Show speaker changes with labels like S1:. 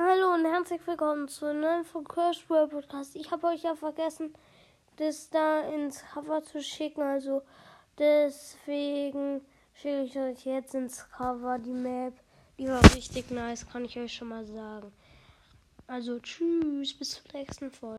S1: Hallo und herzlich willkommen zu einem neuen von Curse World Podcast. Ich habe euch ja vergessen, das da ins Cover zu schicken. Also deswegen schicke ich euch jetzt ins Cover die Map. Die war richtig nice, kann ich euch schon mal sagen. Also tschüss, bis zur nächsten Folge.